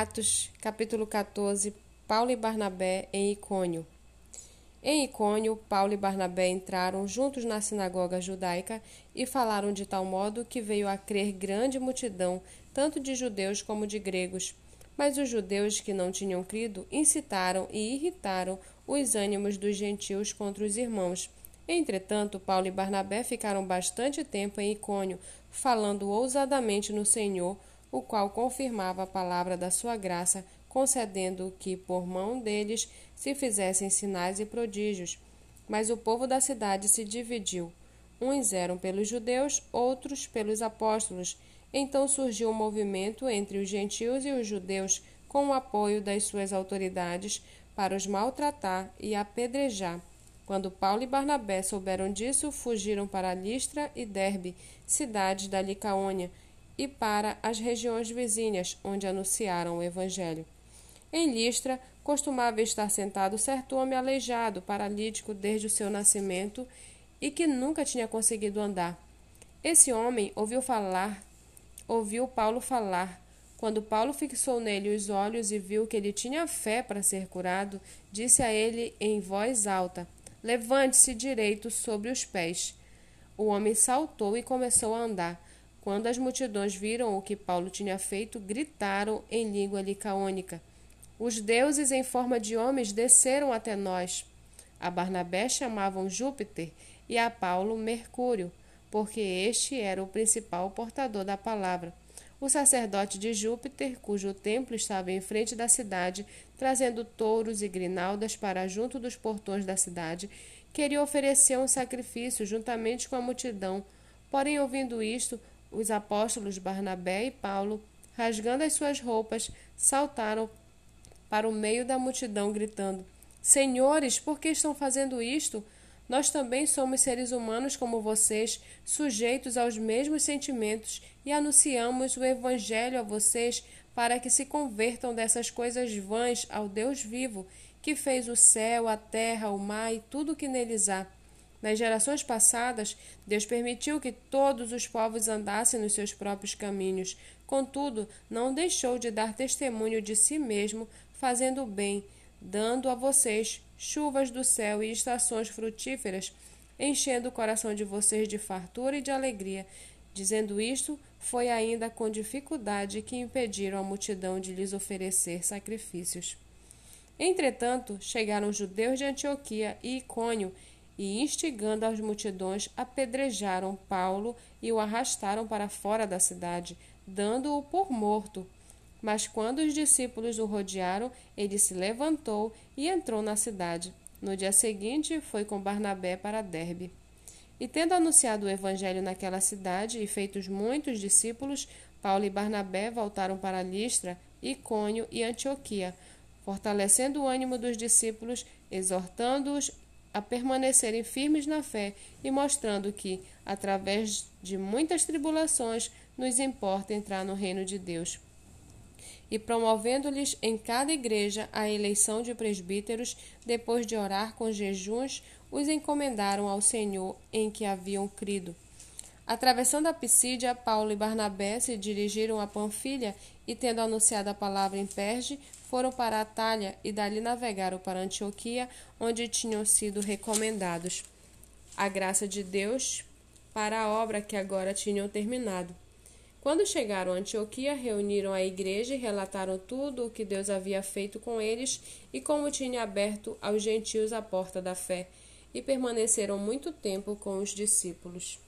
Atos, capítulo 14, Paulo e Barnabé em Icônio. Em Icônio, Paulo e Barnabé entraram juntos na sinagoga judaica e falaram de tal modo que veio a crer grande multidão, tanto de judeus como de gregos. Mas os judeus que não tinham crido incitaram e irritaram os ânimos dos gentios contra os irmãos. Entretanto, Paulo e Barnabé ficaram bastante tempo em Icônio, falando ousadamente no Senhor, o qual confirmava a palavra da sua graça, concedendo que, por mão deles, se fizessem sinais e prodígios. Mas o povo da cidade se dividiu. Uns eram pelos judeus, outros pelos apóstolos. Então surgiu um movimento entre os gentios e os judeus, com o apoio das suas autoridades, para os maltratar e apedrejar. Quando Paulo e Barnabé souberam disso, fugiram para Listra e Derbe, cidades da Licaônia, e para as regiões vizinhas, onde anunciaram o Evangelho. Em Listra, costumava estar sentado certo homem aleijado, paralítico desde o seu nascimento e que nunca tinha conseguido andar. Esse homem ouviu falar, ouviu Paulo falar. Quando Paulo fixou nele os olhos e viu que ele tinha fé para ser curado, disse a ele em voz alta: Levante-se direito sobre os pés. O homem saltou e começou a andar. Quando as multidões viram o que Paulo tinha feito, gritaram em língua licaônica: Os deuses em forma de homens desceram até nós. A Barnabé chamavam Júpiter e a Paulo Mercúrio, porque este era o principal portador da palavra. O sacerdote de Júpiter, cujo templo estava em frente da cidade, trazendo touros e grinaldas para junto dos portões da cidade, queria oferecer um sacrifício juntamente com a multidão. Porém, ouvindo isto, os apóstolos Barnabé e Paulo, rasgando as suas roupas, saltaram para o meio da multidão, gritando: Senhores, por que estão fazendo isto? Nós também somos seres humanos como vocês, sujeitos aos mesmos sentimentos, e anunciamos o Evangelho a vocês para que se convertam dessas coisas vãs ao Deus vivo, que fez o céu, a terra, o mar e tudo o que neles há nas gerações passadas, Deus permitiu que todos os povos andassem nos seus próprios caminhos. Contudo, não deixou de dar testemunho de si mesmo, fazendo o bem, dando a vocês chuvas do céu e estações frutíferas, enchendo o coração de vocês de fartura e de alegria. Dizendo isto, foi ainda com dificuldade que impediram a multidão de lhes oferecer sacrifícios. Entretanto, chegaram os judeus de Antioquia e Icônio e, instigando as multidões, apedrejaram Paulo e o arrastaram para fora da cidade, dando-o por morto. Mas quando os discípulos o rodearam, ele se levantou e entrou na cidade. No dia seguinte, foi com Barnabé para Derbe. E tendo anunciado o evangelho naquela cidade e feitos muitos discípulos, Paulo e Barnabé voltaram para Listra, Icônio e Antioquia, fortalecendo o ânimo dos discípulos, exortando-os a permanecerem firmes na fé e mostrando que, através de muitas tribulações, nos importa entrar no reino de Deus. E promovendo-lhes em cada igreja a eleição de presbíteros, depois de orar com jejuns, os encomendaram ao Senhor em que haviam crido. Atravessando a Pisídia, Paulo e Barnabé se dirigiram a Panfilha e, tendo anunciado a palavra em Perge, foram para Atalha e dali navegaram para Antioquia, onde tinham sido recomendados a graça de Deus para a obra que agora tinham terminado. Quando chegaram a Antioquia, reuniram a igreja e relataram tudo o que Deus havia feito com eles e como tinha aberto aos gentios a porta da fé, e permaneceram muito tempo com os discípulos.